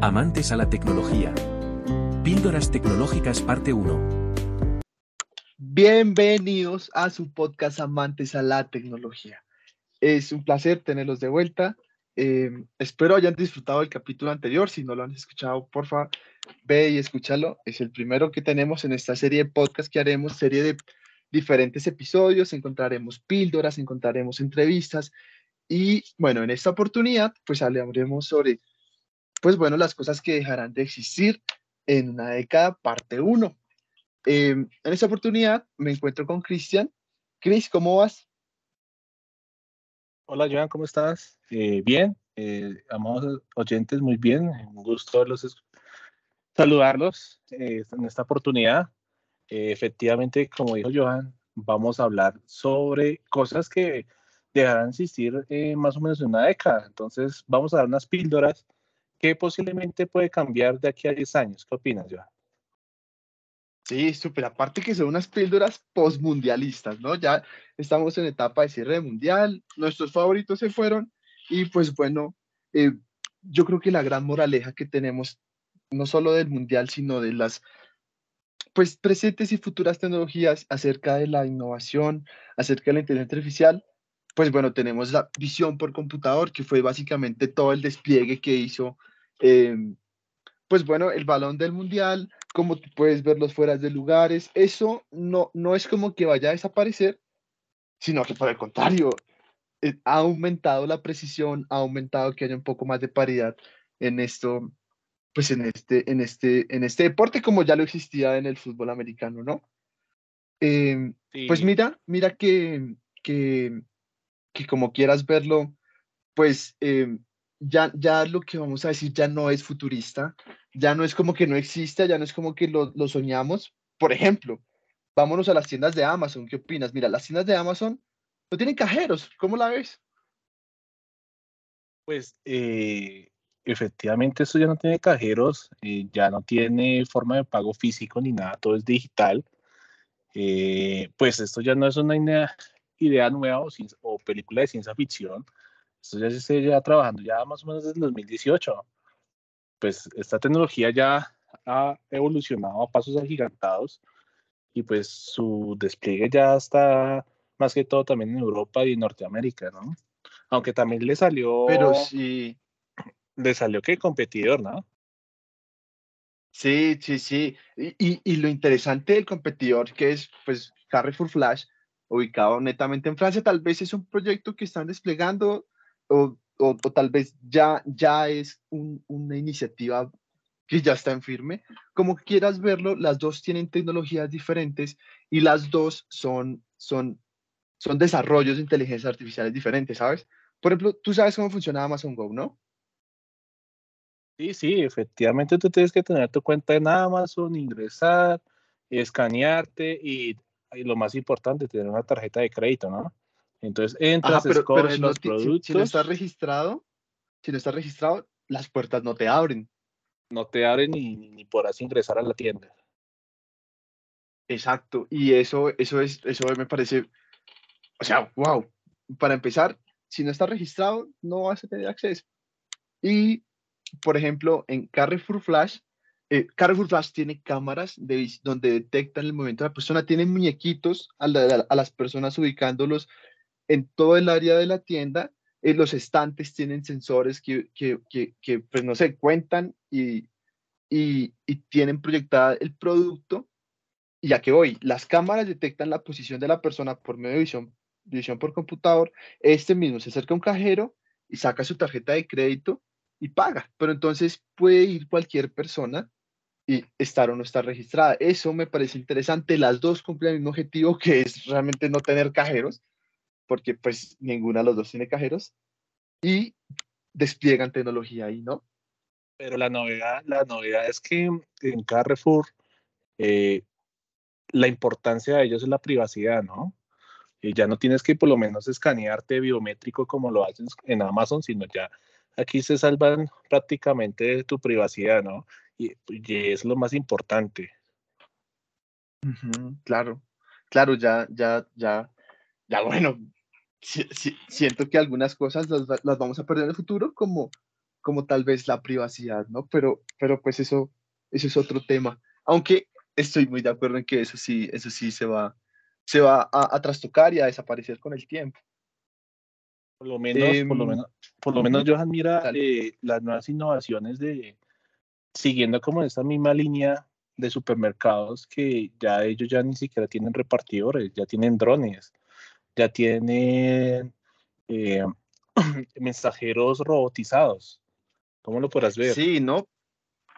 Amantes a la tecnología. Píldoras Tecnológicas Parte 1. Bienvenidos a su podcast Amantes a la Tecnología. Es un placer tenerlos de vuelta. Eh, espero hayan disfrutado el capítulo anterior. Si no lo han escuchado, porfa, ve y escúchalo. Es el primero que tenemos en esta serie de podcast que haremos, serie de diferentes episodios. Encontraremos píldoras, encontraremos entrevistas. Y bueno, en esta oportunidad, pues hablaremos sobre, pues bueno, las cosas que dejarán de existir en una década, parte 1. Eh, en esta oportunidad me encuentro con Cristian. Cris, ¿cómo vas? Hola Joan, ¿cómo estás? Eh, bien, eh, amados oyentes, muy bien. Un gusto saludarlos eh, en esta oportunidad. Eh, efectivamente, como dijo Joan, vamos a hablar sobre cosas que dejarán de existir más o menos en una década. Entonces, vamos a dar unas píldoras que posiblemente puede cambiar de aquí a 10 años. ¿Qué opinas, Joan? Sí, súper. Aparte que son unas píldoras postmundialistas, ¿no? Ya estamos en etapa de cierre mundial, nuestros favoritos se fueron y pues bueno, eh, yo creo que la gran moraleja que tenemos, no solo del mundial, sino de las pues presentes y futuras tecnologías acerca de la innovación, acerca de la inteligencia artificial, pues bueno, tenemos la visión por computador, que fue básicamente todo el despliegue que hizo, eh, pues bueno, el balón del mundial, como tú puedes ver los fueras de lugares, eso no, no es como que vaya a desaparecer, sino que por el contrario, eh, ha aumentado la precisión, ha aumentado que haya un poco más de paridad en esto, pues en este, en este, en este deporte como ya lo existía en el fútbol americano, ¿no? Eh, Pues mira, mira que, que, que como quieras verlo, pues eh, ya, ya lo que vamos a decir ya no es futurista, ya no es como que no exista, ya no es como que lo, lo soñamos. Por ejemplo, vámonos a las tiendas de Amazon, ¿qué opinas? Mira, las tiendas de Amazon no tienen cajeros, ¿cómo la ves? pues eh, efectivamente esto ya no tiene cajeros, eh, ya no tiene forma de pago físico ni nada, todo es digital. Eh, pues esto ya no es una idea, idea nueva o, película de ciencia ficción, esto ya se está ya trabajando ya más o menos desde el 2018. Pues esta tecnología ya ha evolucionado a pasos agigantados y pues su despliegue ya está más que todo también en Europa y en Norteamérica, ¿no? Aunque también le Pero salió, sí, le salió que competidor, ¿no? sí, sí, sí. Y, y, y lo interesante del competidor que es, pues, Carrefour Flash, ubicado netamente en Francia, tal vez es un proyecto que están desplegando o, o, o tal vez ya, ya es un- una iniciativa que ya está en firme. Como quieras verlo, las dos tienen tecnologías diferentes y las dos son, son, son desarrollos de inteligencia artificiales diferentes, ¿sabes? Por ejemplo, tú sabes cómo funciona Amazon Go, ¿no? Sí, sí, efectivamente tú tienes que tener tu cuenta en Amazon, ingresar, escanearte y, y lo más importante, tener una tarjeta de crédito, ¿no? Entonces Ajá, entras, pero escoges no, los ti- si, si no estás productos, registrado, si no estás registrado, las puertas no te abren. no te abren ni, ni, podrás ingresar a la tienda. Exacto. Y eso, eso es, eso me parece, o sea, wow. Para empezar, si no estás registrado, no vas a tener acceso. Y, por ejemplo, en Carrefour Flash, eh, Carrefour Flash tiene cámaras de, donde detectan el movimiento de la persona, tiene muñequitos a, la- a las personas ubicándolos en todo el área de la tienda. eh, los estantes tienen sensores que, que, que, pues no sé, cuentan y, y, tienen proyectada el producto. Ya que voy, las cámaras detectan la posición de la persona por medio de visión, visión por computador. Este mismo se acerca a un cajero y saca su tarjeta de crédito y paga. Pero entonces puede ir cualquier persona y estar o no estar registrada. Eso me parece interesante. Las dos cumplen el mismo objetivo, que es realmente no tener cajeros, porque pues ninguna de los dos tiene cajeros y despliegan tecnología ahí, ¿no? Pero la novedad, la novedad es que en Carrefour eh, la importancia de ellos es la privacidad, ¿no? Y ya no tienes que por lo menos escanearte biométrico como lo haces en Amazon, sino ya aquí se salvan prácticamente de tu privacidad, ¿no? Y, y es lo más importante. Ujú, claro, claro, ya, ya, ya, ya, bueno, si- si- siento que algunas cosas las, las vamos a perder en el futuro, como, como tal vez la privacidad, ¿no? Pero, pero pues eso, eso es otro tema. Aunque estoy muy de acuerdo en que eso sí, eso sí se va, se va a, trastocar y a desaparecer con el tiempo. Por lo menos, por lo em, menos, por lo menos Johan mira eh, las nuevas innovaciones de, siguiendo como esta misma línea de supermercados que ya ellos ya ni siquiera tienen repartidores, ya tienen drones, ya tienen eh, mensajeros robotizados. ¿Cómo lo podrás ver? Sí, ¿no?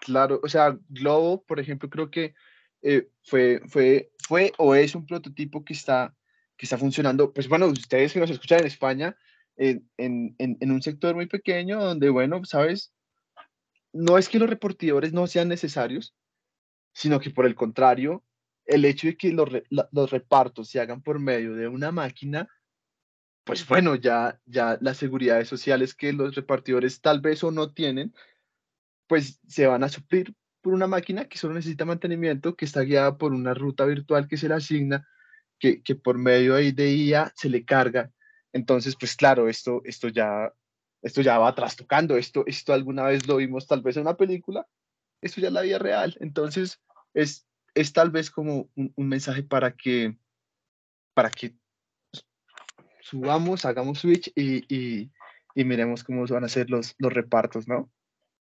Claro, o sea, Globo, por ejemplo, creo que eh, fue, fue, fue o es un prototipo que está, que está funcionando. Pues bueno, ustedes que nos escuchan en España, en, en, en un sector muy pequeño, donde, bueno, sabes, no es que los repartidores no sean necesarios, sino que por el contrario, el hecho de que los, los repartos se hagan por medio de una máquina, pues bueno, ya, ya las seguridades sociales que los repartidores tal vez o no tienen, pues se van a suplir por una máquina que solo necesita mantenimiento, que está guiada por una ruta virtual que se le asigna, que, que por medio de IA se le carga. Entonces, pues claro, esto, esto, ya, esto ya va trastocando, esto, esto alguna vez lo vimos tal vez en una película, esto ya es la vida real. Entonces, es, es tal vez como un, mensaje para que, para que subamos, hagamos switch y, y, y miremos cómo van a ser los, los repartos, ¿no?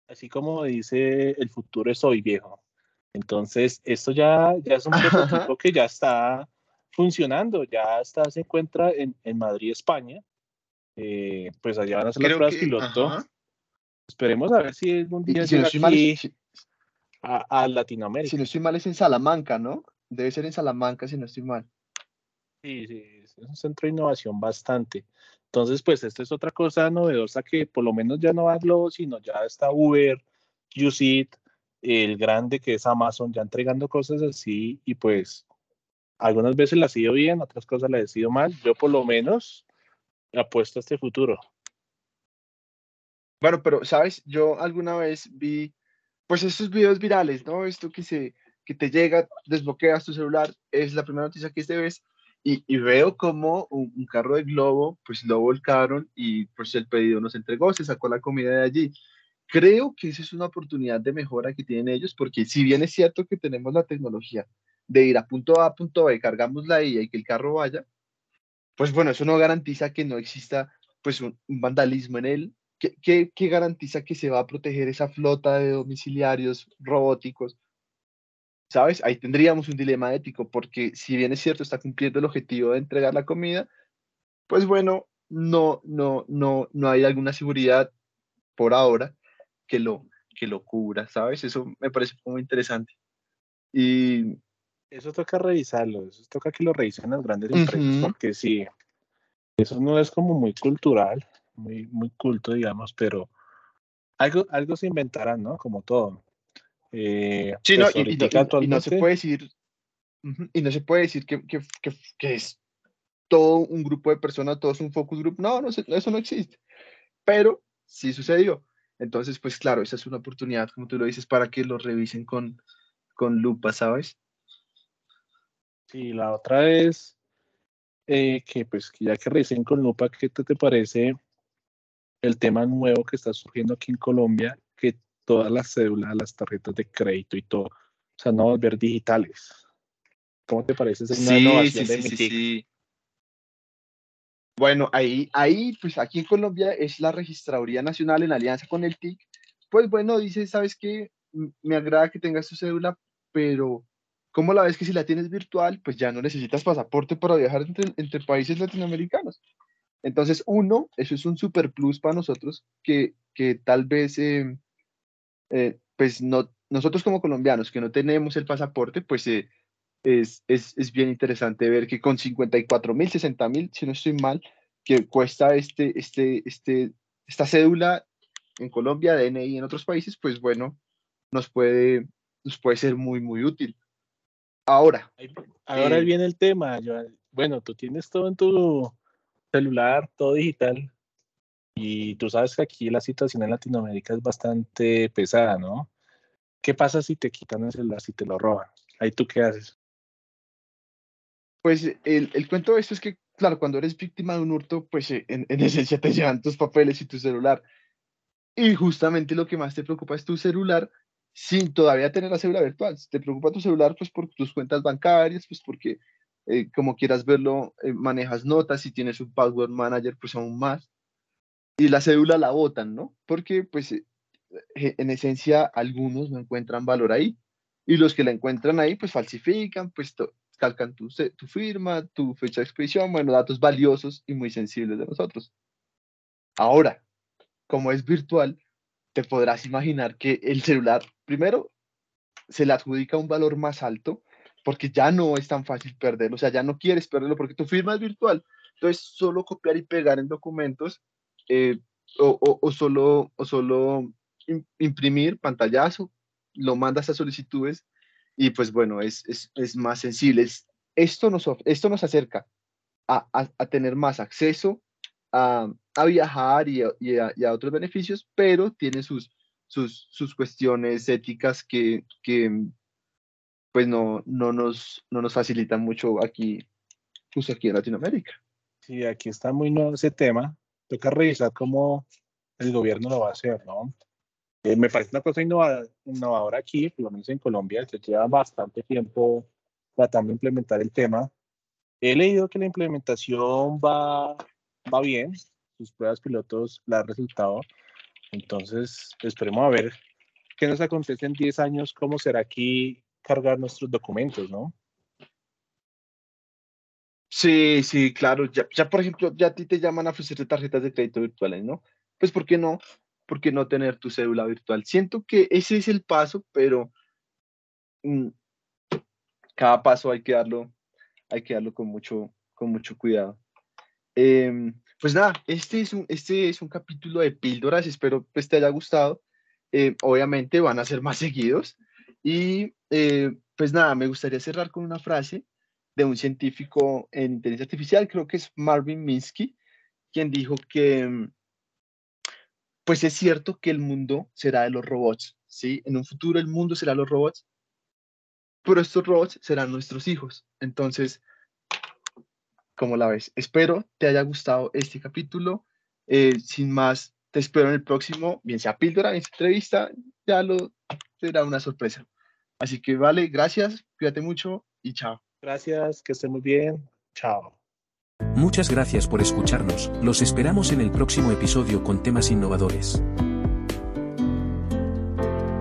Así como dice, el futuro es hoy, viejo. Entonces, esto ya, ya es un prototipo que ya está funcionando, ya está, se encuentra en, en Madrid, España. Eh, pues allá van a ser las pruebas piloto. Esperemos a ver si algún día si llega aquí a, a, Latinoamérica. Si no estoy mal es en Salamanca, ¿no? Debe ser en Salamanca si no estoy mal. Sí, sí, es un centro de innovación bastante. Entonces, pues esta es otra cosa novedosa que por lo menos ya no va Globo, sino ya está Uber, Useed, el grande que es Amazon, ya entregando cosas así y pues algunas veces la ha sido bien, otras cosas la he sido mal. Yo por lo menos apuesto a este futuro. Bueno, pero sabes, yo alguna vez vi pues estos videos virales, ¿no? Esto que se que te llega, desbloqueas tu celular, es la primera noticia que este ves y, veo como un, carro de globo, pues lo volcaron y pues el pedido nos entregó, se sacó la comida de allí. Creo que esa es una oportunidad de mejora que tienen ellos, porque si bien es cierto que tenemos la tecnología de ir a punto A a punto B, cargamos la IA y que el carro vaya, pues bueno, eso no garantiza que no exista pues un, vandalismo en él. ¿Qué, ¿Qué, qué, garantiza que se va a proteger esa flota de domiciliarios robóticos ¿sabes? Ahí tendríamos un dilema ético, porque si bien es cierto, está cumpliendo el objetivo de entregar la comida, pues bueno, no, no, no, no hay alguna seguridad por ahora que lo, que lo cubra, ¿sabes? Eso me parece muy interesante. Y eso toca revisarlo, eso toca que lo revisen las grandes empresas, porque sí, eso no es como muy cultural, muy, muy culto, digamos, pero algo, algo se inventará, ¿no? Como todo. Eh, sí, pues y, no, se puede decir, y no se puede decir que, que, que, es todo un grupo de personas, todo es un focus group. No, no, eso no existe. Pero sí sucedió. Entonces, pues claro, esa es una oportunidad, como tú lo dices, para que lo revisen con, con lupa, ¿sabes? Sí, la otra es eh, que, pues, ya que revisen con lupa, ¿qué te, te parece el tema nuevo que está surgiendo aquí en Colombia, que todas las cédulas, las tarjetas de crédito y todo, o sea, no volver digitales. ¿Cómo te parece esa sí, innovación sí, sí, sí, Bueno, ahí, ahí, pues aquí en Colombia es la Registraduría Nacional en alianza con el TIC. Pues bueno, dice, ¿sabes qué? Me agrada que tengas tu cédula, pero ¿cómo la ves que si la tienes virtual, pues ya no necesitas pasaporte para viajar entre, entre países latinoamericanos? Entonces, uno, eso es un super plus para nosotros que, que tal vez eh, eh, pues no, nosotros como colombianos que no tenemos el pasaporte, pues eh, es, es, es, bien interesante ver que con 54 mil, 60 mil, si no estoy mal, que cuesta este, este, este, esta cédula en Colombia, DNI en otros países, pues bueno, nos puede, nos puede ser muy, muy útil. Ahora. Ahora viene el tema, Bueno, tú tienes todo en tu celular, todo digital. Y tú sabes que aquí la situación en Latinoamérica es bastante pesada, ¿no? ¿Qué pasa si te quitan el celular, si te lo roban? Ahí tú qué haces. Pues el, el cuento de esto es que, claro, cuando eres víctima de un hurto, pues eh, en, en esencia te llevan tus papeles y tu celular. Y justamente lo que más te preocupa es tu celular sin todavía tener la cédula virtual. Te preocupa tu celular pues por tus cuentas bancarias, pues porque eh, como quieras verlo, eh, manejas notas, si tienes un password manager, pues aún más. Y la cédula la botan, ¿no? Porque pues eh, en esencia algunos no encuentran valor ahí. Y los que la encuentran ahí, pues falsifican, pues calcan tu, tu firma, tu fecha de expedición, bueno, datos valiosos y muy sensibles de nosotros. Ahora, como es virtual, te podrás imaginar que el celular, primero, se le adjudica un valor más alto porque ya no es tan fácil perderlo, o sea, ya no quieres perderlo porque tu firma es virtual. Entonces, solo copiar y pegar en documentos eh, o, solo, o solo imprimir pantallazo, lo mandas a solicitudes y pues bueno, es, es, más sensible. esto, nos, esto nos acerca a, a, tener más acceso a, a viajar y, y, a, otros beneficios, pero tiene sus, sus, sus cuestiones éticas que, que pues no, no, nos, no nos facilitan mucho aquí, pues aquí en Latinoamérica. Sí, aquí está muy nuevo ese tema. Toca revisar cómo el gobierno lo va a hacer, ¿no? Eh, me parece una cosa innovadora aquí, por lo menos en Colombia, se lleva bastante tiempo tratando de implementar el tema. He leído que la implementación va, va bien, sus pruebas pilotos la han resultado. Entonces, esperemos a ver qué nos acontece en 10 años, cómo será aquí cargar nuestros documentos, ¿no? Sí, sí, claro. Ya, ya, por ejemplo, ya a ti te llaman a ofrecerte tarjetas de crédito virtuales, ¿no? Pues, ¿por qué no? ¿Por qué no tener tu cédula virtual? Siento que ese es el paso, pero mm, cada paso hay que darlo, hay que darlo con mucho, con mucho cuidado. Em, pues nada, este es, un, este es un capítulo de píldoras, espero pues te haya gustado. Eh, obviamente van a ser más seguidos. Y eh, pues nada, me gustaría cerrar con una frase de un científico en inteligencia artificial, creo que es Marvin Minsky, quien dijo que, mm, pues es cierto que el mundo será de los robots, ¿sí? En un futuro el mundo será de los robots, pero estos robots serán nuestros hijos. Entonces, ¿cómo la ves? Espero te haya gustado este capítulo. Eh, sin más, te espero en el próximo, bien sea píldora, bien sea entrevista, ya lo será una sorpresa. Así que vale, gracias, cuídate mucho y chao. Gracias, que estén muy bien. Chao. Muchas gracias por escucharnos, los esperamos en el próximo episodio con temas innovadores.